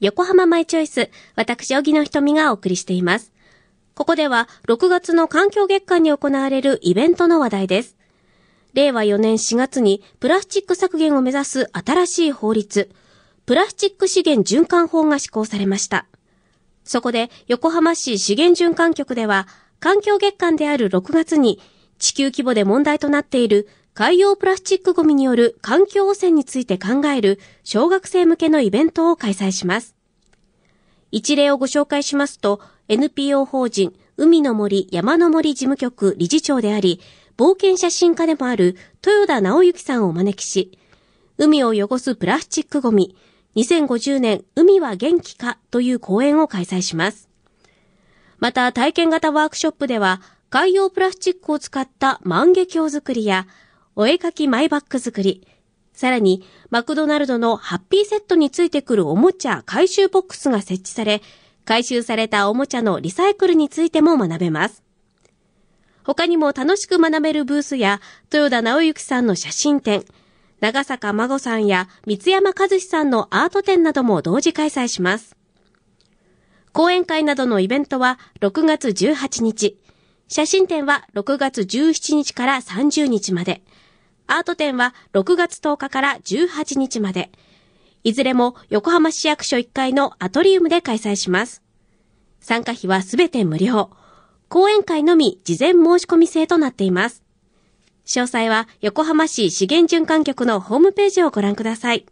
横浜マイチョイス、私、小木の瞳がお送りしています。ここでは、6月の環境月間に行われるイベントの話題です。令和4年4月にプラスチック削減を目指す新しい法律、プラスチック資源循環法が施行されました。そこで、横浜市資源循環局では、環境月間である6月に、地球規模で問題となっている海洋プラスチックゴミによる環境汚染について考える小学生向けのイベントを開催します。一例をご紹介しますと、NPO 法人海の森山の森事務局理事長であり、冒険写真家でもある豊田直之さんをお招きし、海を汚すプラスチックゴミ、2050年海は元気かという講演を開催します。また体験型ワークショップでは、海洋プラスチックを使った万華鏡作りや、お絵かきマイバッグ作り、さらに、マクドナルドのハッピーセットについてくるおもちゃ回収ボックスが設置され、回収されたおもちゃのリサイクルについても学べます。他にも楽しく学べるブースや、豊田直之さんの写真展、長坂孫さんや三山和志さんのアート展なども同時開催します。講演会などのイベントは6月18日、写真展は6月17日から30日まで、アート展は6月10日から18日まで、いずれも横浜市役所1階のアトリウムで開催します。参加費はすべて無料。講演会のみ事前申し込み制となっています。詳細は横浜市資源循環局のホームページをご覧ください。